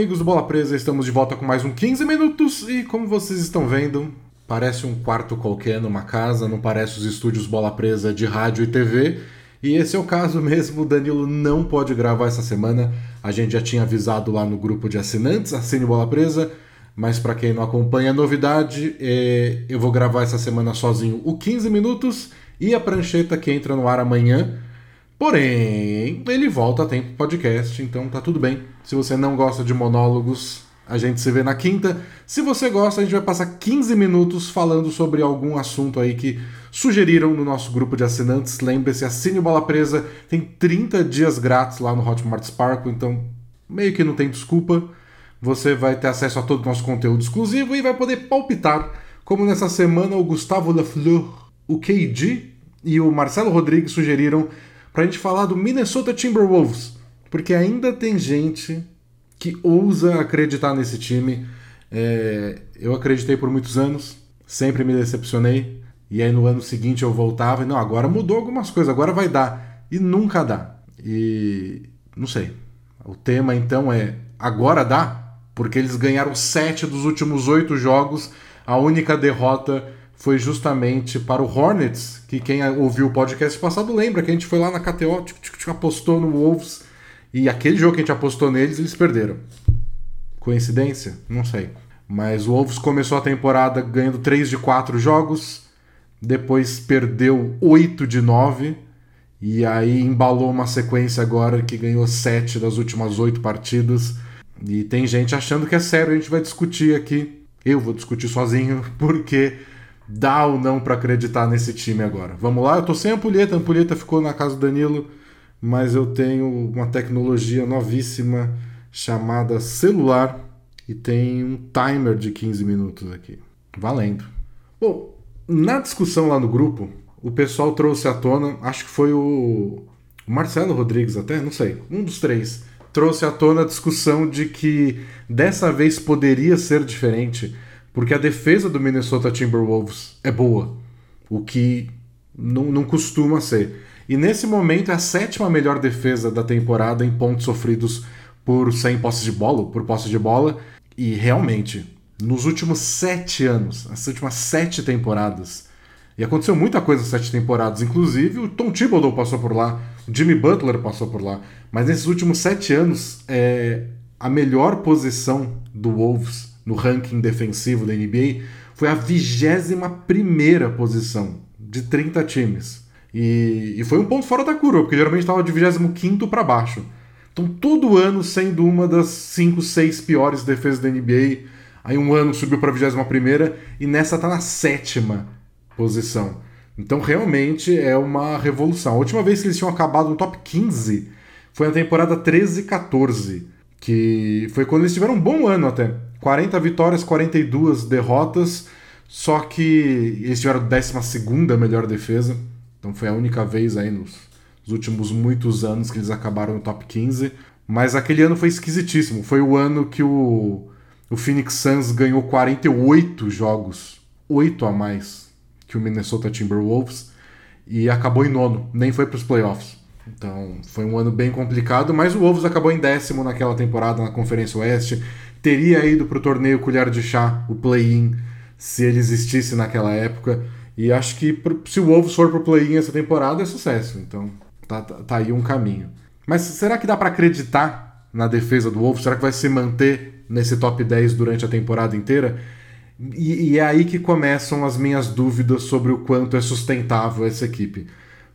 amigos do Bola Presa, estamos de volta com mais um 15 minutos e como vocês estão vendo, parece um quarto qualquer numa casa, não parece os estúdios Bola Presa de rádio e TV. E esse é o caso mesmo, o Danilo não pode gravar essa semana. A gente já tinha avisado lá no grupo de assinantes, assine Bola Presa, mas para quem não acompanha a novidade, é... eu vou gravar essa semana sozinho o 15 minutos e a prancheta que entra no ar amanhã. Porém, ele volta a tempo podcast, então tá tudo bem. Se você não gosta de monólogos, a gente se vê na quinta. Se você gosta, a gente vai passar 15 minutos falando sobre algum assunto aí que sugeriram no nosso grupo de assinantes. Lembre-se, assine o Bola Presa, tem 30 dias grátis lá no Hotmart Sparkle, então meio que não tem desculpa. Você vai ter acesso a todo o nosso conteúdo exclusivo e vai poder palpitar, como nessa semana o Gustavo Lafleur, o KD e o Marcelo Rodrigues sugeriram para a gente falar do Minnesota Timberwolves, porque ainda tem gente que ousa acreditar nesse time. É, eu acreditei por muitos anos, sempre me decepcionei, e aí no ano seguinte eu voltava e não, agora mudou algumas coisas, agora vai dar, e nunca dá. E não sei. O tema então é agora dá, porque eles ganharam sete dos últimos oito jogos, a única derrota foi justamente para o Hornets, que quem ouviu o podcast passado lembra que a gente foi lá na KTO, apostou no Wolves e aquele jogo que a gente apostou neles, eles perderam. Coincidência? Não sei. Mas o Wolves começou a temporada ganhando 3 de 4 jogos, depois perdeu 8 de 9 e aí embalou uma sequência agora que ganhou 7 das últimas 8 partidas. E tem gente achando que é sério, a gente vai discutir aqui. Eu vou discutir sozinho, porque dá ou não para acreditar nesse time agora. Vamos lá, eu tô sem a ampulheta, a ampulheta ficou na casa do Danilo, mas eu tenho uma tecnologia novíssima chamada celular e tem um timer de 15 minutos aqui. Valendo. Bom, na discussão lá no grupo, o pessoal trouxe à tona, acho que foi o Marcelo Rodrigues até, não sei, um dos três, trouxe à tona a discussão de que dessa vez poderia ser diferente porque a defesa do Minnesota Timberwolves é boa, o que não, não costuma ser. E nesse momento é a sétima melhor defesa da temporada em pontos sofridos por 100 posses de bola, por posse de bola. E realmente, nos últimos sete anos, as últimas sete temporadas, e aconteceu muita coisa nas sete temporadas, inclusive o Tom Thibodeau passou por lá, o Jimmy Butler passou por lá, mas nesses últimos sete anos, é, a melhor posição do Wolves no ranking defensivo da NBA, foi a 21 posição de 30 times. E, e, foi um ponto fora da curva, porque geralmente estava de 25 para baixo. Então, todo ano sendo uma das 5, 6 piores defesas da NBA. Aí, um ano subiu para a 21 e nessa está na sétima posição. Então, realmente é uma revolução. A última vez que eles tinham acabado no top 15 foi na temporada 13 e 14, que foi quando eles tiveram um bom ano até. 40 vitórias, 42 derrotas, só que eles tiveram 12 melhor defesa, então foi a única vez aí nos, nos últimos muitos anos que eles acabaram no top 15. Mas aquele ano foi esquisitíssimo. Foi o ano que o, o Phoenix Suns ganhou 48 jogos, 8 a mais que o Minnesota Timberwolves, e acabou em nono, nem foi para os playoffs. Então foi um ano bem complicado, mas o Wolves acabou em décimo naquela temporada na Conferência Oeste teria ido para o torneio Colher de Chá, o play-in, se ele existisse naquela época. E acho que se o Wolves for para o play-in essa temporada é sucesso. Então tá, tá, tá aí um caminho. Mas será que dá para acreditar na defesa do Wolves? Será que vai se manter nesse top 10 durante a temporada inteira? E, e é aí que começam as minhas dúvidas sobre o quanto é sustentável essa equipe.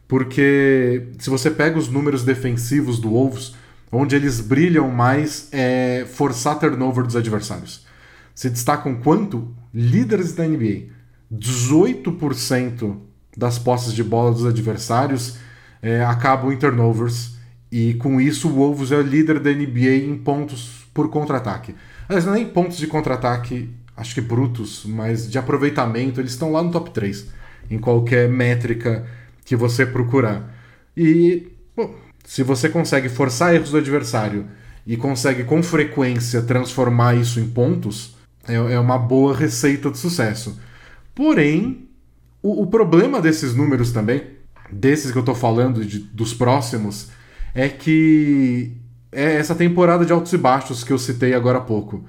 Porque se você pega os números defensivos do Wolves, onde eles brilham mais é forçar turnover dos adversários. Se destacam quanto? Líderes da NBA. 18% das posses de bola dos adversários é, acabam em turnovers. E com isso, o Wolves é o líder da NBA em pontos por contra-ataque. Aliás, é nem pontos de contra-ataque, acho que brutos, mas de aproveitamento, eles estão lá no top 3, em qualquer métrica que você procurar. E, bom, se você consegue forçar erros do adversário e consegue com frequência transformar isso em pontos, é, é uma boa receita de sucesso. Porém, o, o problema desses números também, desses que eu estou falando, de, dos próximos, é que é essa temporada de altos e baixos que eu citei agora há pouco.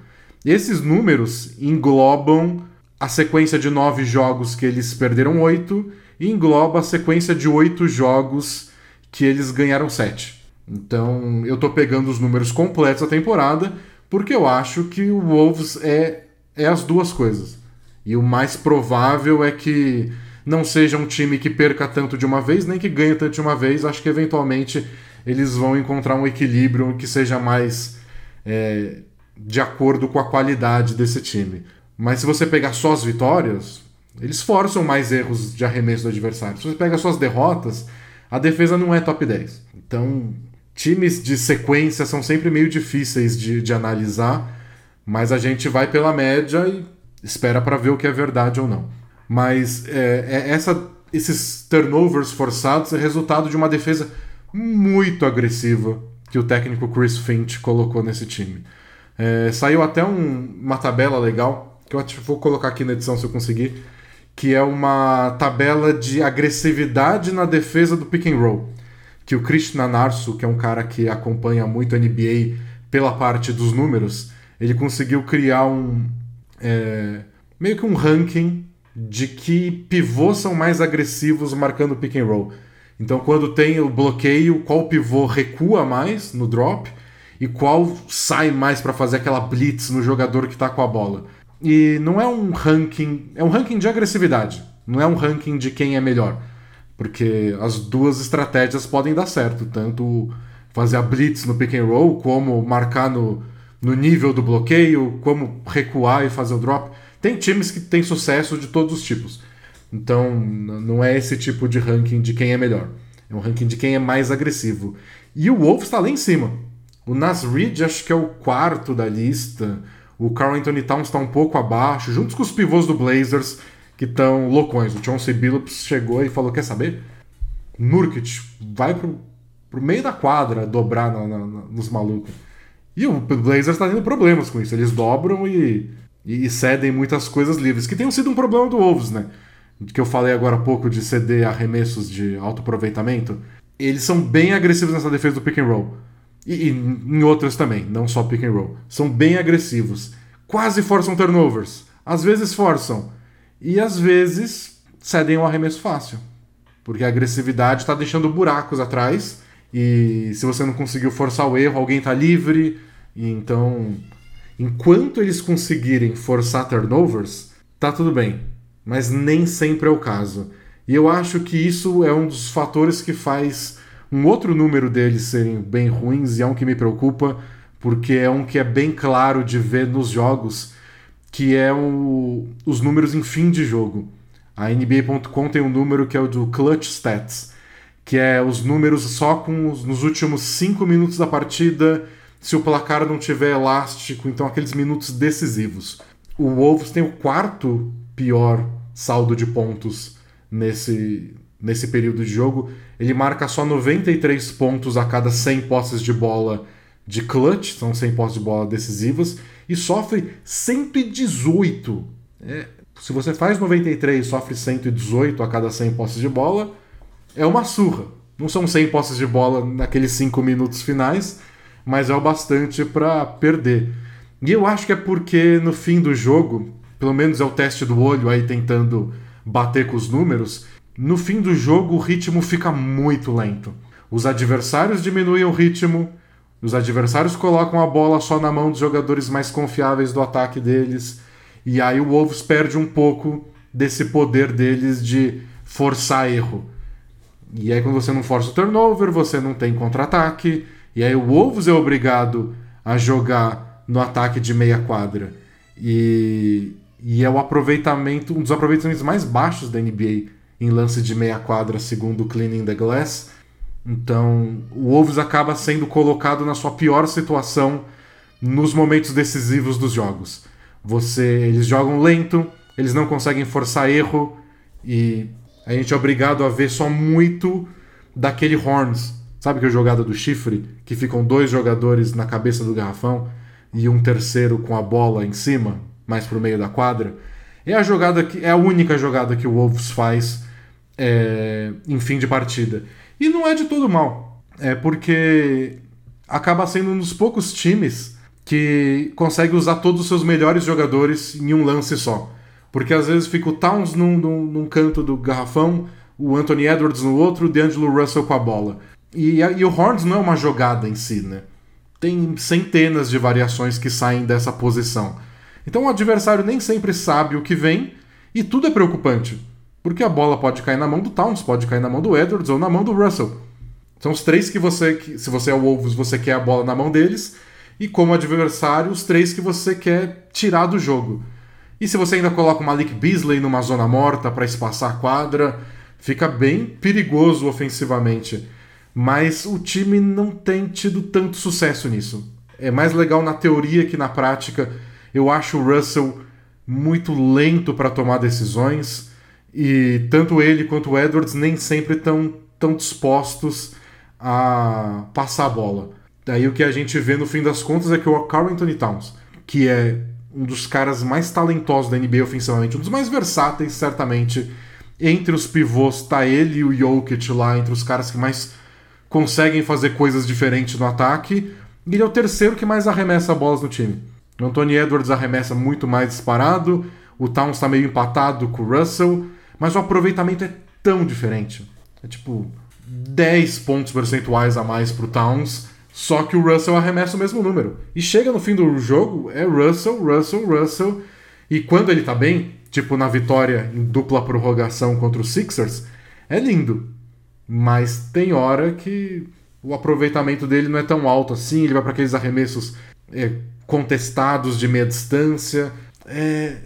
Esses números englobam a sequência de nove jogos que eles perderam oito engloba a sequência de oito jogos que eles ganharam sete. Então eu tô pegando os números completos da temporada porque eu acho que o Wolves é, é as duas coisas. E o mais provável é que não seja um time que perca tanto de uma vez, nem que ganhe tanto de uma vez. Acho que eventualmente eles vão encontrar um equilíbrio que seja mais é, de acordo com a qualidade desse time. Mas se você pegar só as vitórias, eles forçam mais erros de arremesso do adversário. Se você pega só as derrotas, a defesa não é top 10. Então, times de sequência são sempre meio difíceis de, de analisar, mas a gente vai pela média e espera para ver o que é verdade ou não. Mas é, é essa, esses turnovers forçados é resultado de uma defesa muito agressiva que o técnico Chris Finch colocou nesse time. É, saiu até um, uma tabela legal, que eu vou colocar aqui na edição se eu conseguir, que é uma tabela de agressividade na defesa do pick and roll. Que o Krishna Narsu, que é um cara que acompanha muito a NBA pela parte dos números, ele conseguiu criar um. É, meio que um ranking de que pivôs são mais agressivos marcando pick and roll. Então, quando tem o bloqueio, qual pivô recua mais no drop e qual sai mais para fazer aquela blitz no jogador que está com a bola. E não é um ranking, é um ranking de agressividade, não é um ranking de quem é melhor, porque as duas estratégias podem dar certo, tanto fazer a blitz no pick and roll, como marcar no, no nível do bloqueio, como recuar e fazer o drop. Tem times que têm sucesso de todos os tipos. Então, não é esse tipo de ranking de quem é melhor. É um ranking de quem é mais agressivo. E o Wolves está lá em cima. O Nas Reed acho que é o quarto da lista. O Carl Anthony Towns está um pouco abaixo, juntos com os pivôs do Blazers, que estão loucões. O Chauncey Billups chegou e falou: Quer saber? Nurkic vai pro, pro meio da quadra dobrar na, na, nos malucos. E o Blazers está tendo problemas com isso. Eles dobram e e cedem muitas coisas livres, que tem sido um problema do Wolves, né? Que eu falei agora há pouco de ceder arremessos de alto aproveitamento. Eles são bem agressivos nessa defesa do pick and roll. E, e em outras também, não só pick and roll. São bem agressivos. Quase forçam turnovers. Às vezes forçam. E às vezes cedem um arremesso fácil. Porque a agressividade está deixando buracos atrás. E se você não conseguiu forçar o erro, alguém está livre. E então Enquanto eles conseguirem forçar turnovers, tá tudo bem. Mas nem sempre é o caso. E eu acho que isso é um dos fatores que faz um outro número deles serem bem ruins e é um que me preocupa, porque é um que é bem claro de ver nos jogos, que é o, os números em fim de jogo. A NBA.com tem um número que é o do Clutch Stats, que é os números só com os, nos últimos 5 minutos da partida se o placar não tiver elástico, então aqueles minutos decisivos. O Wolves tem o quarto pior saldo de pontos nesse, nesse período de jogo. Ele marca só 93 pontos a cada 100 posses de bola de clutch, são 100 posses de bola decisivas, e sofre 118. É, se você faz 93 e sofre 118 a cada 100 posses de bola, é uma surra. Não são 100 posses de bola naqueles 5 minutos finais, mas é o bastante para perder. E eu acho que é porque no fim do jogo, pelo menos é o teste do olho aí tentando bater com os números, no fim do jogo o ritmo fica muito lento. Os adversários diminuem o ritmo, os adversários colocam a bola só na mão dos jogadores mais confiáveis do ataque deles, e aí o Wolves perde um pouco desse poder deles de forçar erro. E aí quando você não força o turnover, você não tem contra-ataque, e aí o Wolves é obrigado a jogar no ataque de meia quadra. E, e é o aproveitamento, um dos aproveitamentos mais baixos da NBA em lance de meia quadra, segundo o Cleaning the Glass. Então, o Wolves acaba sendo colocado na sua pior situação nos momentos decisivos dos jogos. Você, eles jogam lento, eles não conseguem forçar erro e a gente é obrigado a ver só muito daquele Horns Sabe que é a jogada do chifre? Que ficam dois jogadores na cabeça do garrafão e um terceiro com a bola em cima, mais pro meio da quadra. É a jogada que é a única jogada que o Wolves faz é, em fim de partida. E não é de todo mal. É porque acaba sendo um dos poucos times que consegue usar todos os seus melhores jogadores em um lance só. Porque às vezes fica o Towns num, num, num canto do garrafão, o Anthony Edwards no outro, o D'Angelo Russell com a bola. E, e o Horns não é uma jogada em si, né? Tem centenas de variações que saem dessa posição. Então o adversário nem sempre sabe o que vem e tudo é preocupante. Porque a bola pode cair na mão do Towns, pode cair na mão do Edwards ou na mão do Russell. São os três que você, se você é o Wolves, você quer a bola na mão deles, e como adversário, os três que você quer tirar do jogo. E se você ainda coloca o Malik Beasley numa zona morta para espaçar a quadra, fica bem perigoso ofensivamente. Mas o time não tem tido tanto sucesso nisso. É mais legal na teoria que na prática. Eu acho o Russell muito lento para tomar decisões e tanto ele quanto o Edwards nem sempre estão tão dispostos a passar a bola. Daí o que a gente vê no fim das contas é que o Carl Anthony Towns, que é um dos caras mais talentosos da NBA ofensivamente, um dos mais versáteis, certamente. Entre os pivôs tá ele e o Jokic lá, entre os caras que mais conseguem fazer coisas diferentes no ataque. Ele é o terceiro que mais arremessa bolas no time. O Anthony Edwards arremessa muito mais disparado, o Towns tá meio empatado com o Russell, mas o aproveitamento é tão diferente. É tipo 10 pontos percentuais a mais pro Towns, só que o Russell arremessa o mesmo número. E chega no fim do jogo, é Russell, Russell, Russell. E quando ele tá bem, tipo na vitória em dupla prorrogação contra os Sixers, é lindo. Mas tem hora que o aproveitamento dele não é tão alto assim, ele vai para aqueles arremessos é, contestados de meia distância. É,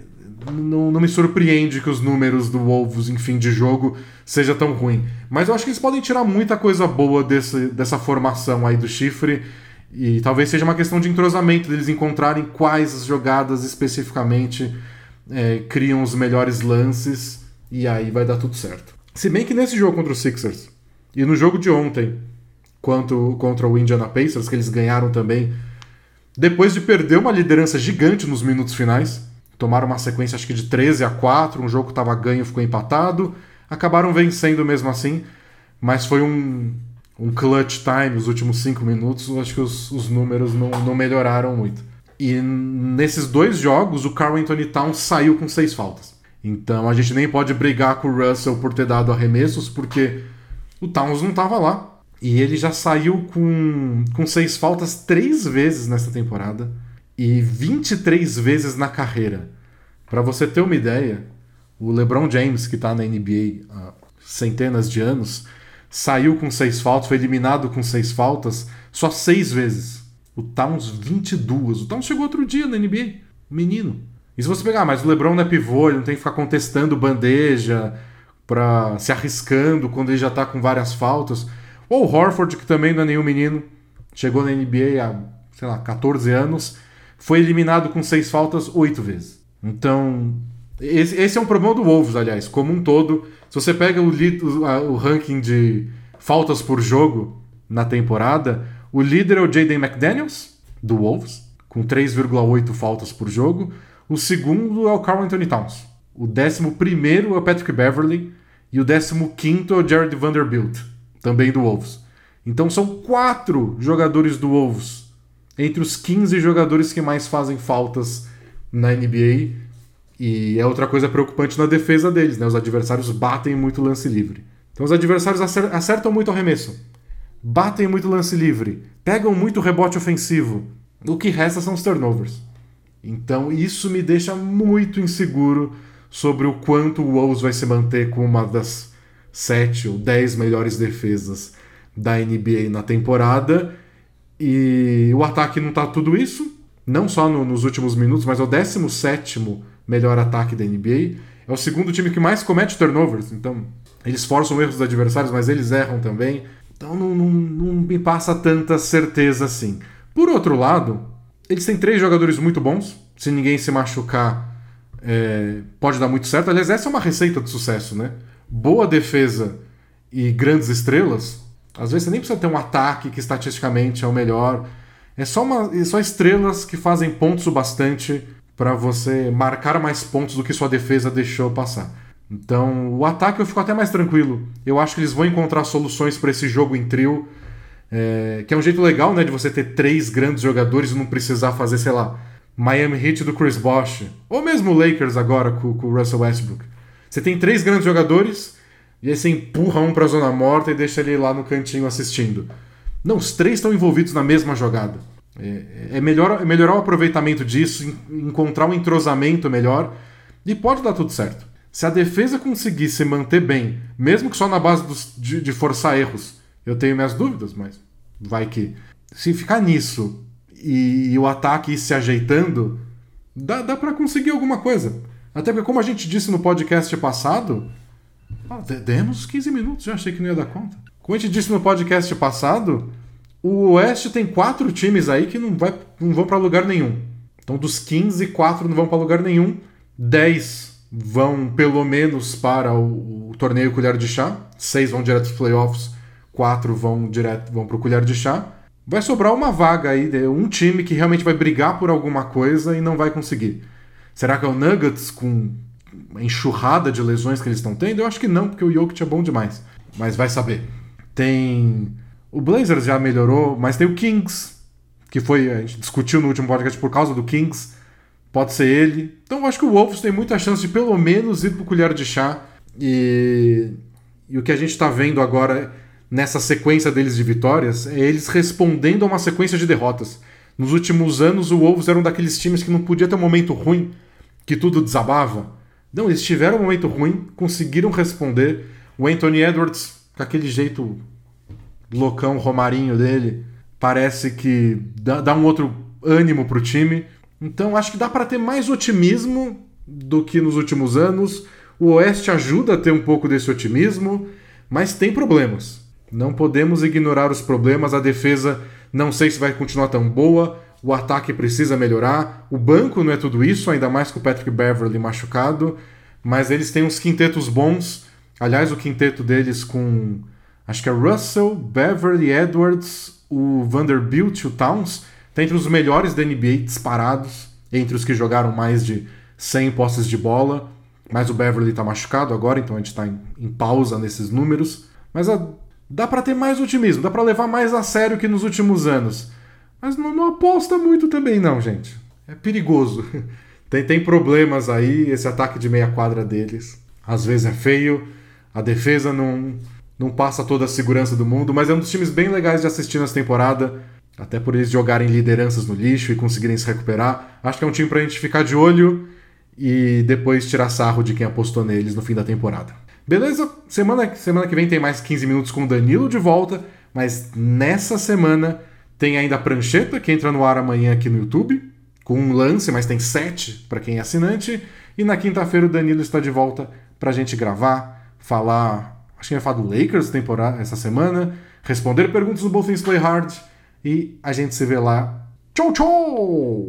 não, não, me surpreende que os números do Wolves em fim de jogo seja tão ruim. Mas eu acho que eles podem tirar muita coisa boa desse, dessa formação aí do chifre. E talvez seja uma questão de entrosamento, deles encontrarem quais jogadas especificamente é, criam os melhores lances. E aí vai dar tudo certo. Se bem que nesse jogo contra os Sixers e no jogo de ontem quanto, contra o Indiana Pacers, que eles ganharam também, depois de perder uma liderança gigante nos minutos finais tomaram uma sequência acho que de 13 a 4, um jogo que estava ganho ficou empatado, acabaram vencendo mesmo assim, mas foi um, um clutch time os últimos 5 minutos, acho que os, os números não, não melhoraram muito. E nesses dois jogos, o Carl Anthony Towns saiu com seis faltas. Então a gente nem pode brigar com o Russell por ter dado arremessos, porque o Towns não estava lá. E ele já saiu com, com seis faltas três vezes nessa temporada e 23 vezes na carreira. Para você ter uma ideia, o LeBron James, que está na NBA há centenas de anos, saiu com seis faltas, foi eliminado com seis faltas só seis vezes. O Towns, 22. O Towns chegou outro dia na NBA, menino. E se você pegar, mas o LeBron não é pivô, ele não tem que ficar contestando bandeja, para se arriscando quando ele já está com várias faltas. Ou o Horford, que também não é nenhum menino, chegou na NBA há, sei lá, 14 anos foi eliminado com seis faltas oito vezes. Então, esse, esse, é um problema do Wolves, aliás, como um todo. Se você pega o, o, o ranking de faltas por jogo na temporada, o líder é o Jaden McDaniels, do Wolves, com 3,8 faltas por jogo. O segundo é o Carl Anthony Towns. O décimo primeiro é o Patrick Beverly. E o décimo quinto é o Jared Vanderbilt, também do Wolves. Então são quatro jogadores do Wolves entre os 15 jogadores que mais fazem faltas na NBA. E é outra coisa preocupante na defesa deles, né? Os adversários batem muito lance livre. Então os adversários acertam muito arremesso, batem muito lance livre, pegam muito rebote ofensivo. O que resta são os turnovers. Então isso me deixa muito inseguro sobre o quanto o Wolves vai se manter com uma das sete ou dez melhores defesas da NBA na temporada e o ataque não tá tudo isso, não só no, nos últimos minutos, mas é o 17 melhor ataque da NBA. É o segundo time que mais comete turnovers, então eles forçam erros dos adversários, mas eles erram também. Então não, não, não me passa tanta certeza assim. Por outro lado, eles têm três jogadores muito bons. Se ninguém se machucar, é, pode dar muito certo. Aliás, essa é uma receita de sucesso, né? Boa defesa e grandes estrelas às vezes você nem precisa ter um ataque que estatisticamente é o melhor. É só, uma, é só estrelas que fazem pontos o bastante para você marcar mais pontos do que sua defesa deixou passar. Então, o ataque eu fico até mais tranquilo. Eu acho que eles vão encontrar soluções para esse jogo em trio. É, que é um jeito legal, né, de você ter três grandes jogadores e não precisar fazer, sei lá, Miami Heat do Chris Bosh, ou mesmo Lakers agora com o Russell Westbrook. Você tem três grandes jogadores e aí você empurra um para a zona morta e deixa ele lá no cantinho assistindo. Não, os três estão envolvidos na mesma jogada. É, é, melhor, é melhorar o aproveitamento disso, encontrar um entrosamento melhor e pode dar tudo certo. Se a defesa conseguir se manter bem, mesmo que só na base dos, de, de forçar erros, eu tenho minhas dúvidas, mas vai que. Se ficar nisso e, e o ataque ir se ajeitando, dá, dá para conseguir alguma coisa. Até porque, como a gente disse no podcast passado, ah, demos 15 minutos, já achei que não ia dar conta. Como a gente disse no podcast passado, o Oeste tem quatro times aí que não, vai, não vão para lugar nenhum. Então, dos 15, quatro não vão para lugar nenhum. 10 vão pelo menos para o, o torneio Colher de Chá. 6 vão direto para os playoffs, 4 vão direto vão para o Colher de Chá. Vai sobrar uma vaga aí, um time que realmente vai brigar por alguma coisa e não vai conseguir. Será que é o Nuggets com enxurrada de lesões que eles estão tendo? Eu acho que não, porque o Jokic é bom demais. Mas vai saber. Tem o Blazers já melhorou, mas tem o Kings, que foi. A gente discutiu no último podcast por causa do Kings. Pode ser ele. Então eu acho que o Wolves tem muita chance de pelo menos ir pro colher de chá. E, e o que a gente está vendo agora nessa sequência deles de vitórias é eles respondendo a uma sequência de derrotas. Nos últimos anos, o Wolves era um daqueles times que não podia ter um momento ruim, que tudo desabava. Não, eles tiveram um momento ruim, conseguiram responder. O Anthony Edwards, com aquele jeito loucão Romarinho dele, parece que dá, dá um outro ânimo pro time. Então acho que dá para ter mais otimismo do que nos últimos anos. O Oeste ajuda a ter um pouco desse otimismo, mas tem problemas. Não podemos ignorar os problemas. A defesa não sei se vai continuar tão boa. O ataque precisa melhorar. O banco não é tudo isso, ainda mais com o Patrick Beverly machucado. Mas eles têm uns quintetos bons. Aliás, o quinteto deles com Acho que é Russell, Beverly Edwards, o Vanderbilt o Towns. Tá entre os melhores da NBA disparados, entre os que jogaram mais de 100 posses de bola. Mas o Beverly tá machucado agora, então a gente tá em, em pausa nesses números. Mas a, dá para ter mais otimismo, dá para levar mais a sério que nos últimos anos. Mas não, não aposta muito também, não, gente. É perigoso. Tem, tem problemas aí, esse ataque de meia quadra deles. Às vezes é feio, a defesa não não passa toda a segurança do mundo, mas é um dos times bem legais de assistir nessa temporada. Até por eles jogarem lideranças no lixo e conseguirem se recuperar. Acho que é um time pra gente ficar de olho e depois tirar sarro de quem apostou neles no fim da temporada. Beleza? Semana, semana que vem tem mais 15 minutos com o Danilo de volta, mas nessa semana tem ainda a prancheta que entra no ar amanhã aqui no YouTube, com um lance, mas tem sete para quem é assinante. E na quinta-feira o Danilo está de volta pra gente gravar, falar acho que ia falar do Lakers temporada, essa semana, responder perguntas no Both Things Play Hard e a gente se vê lá. Tchau, tchau!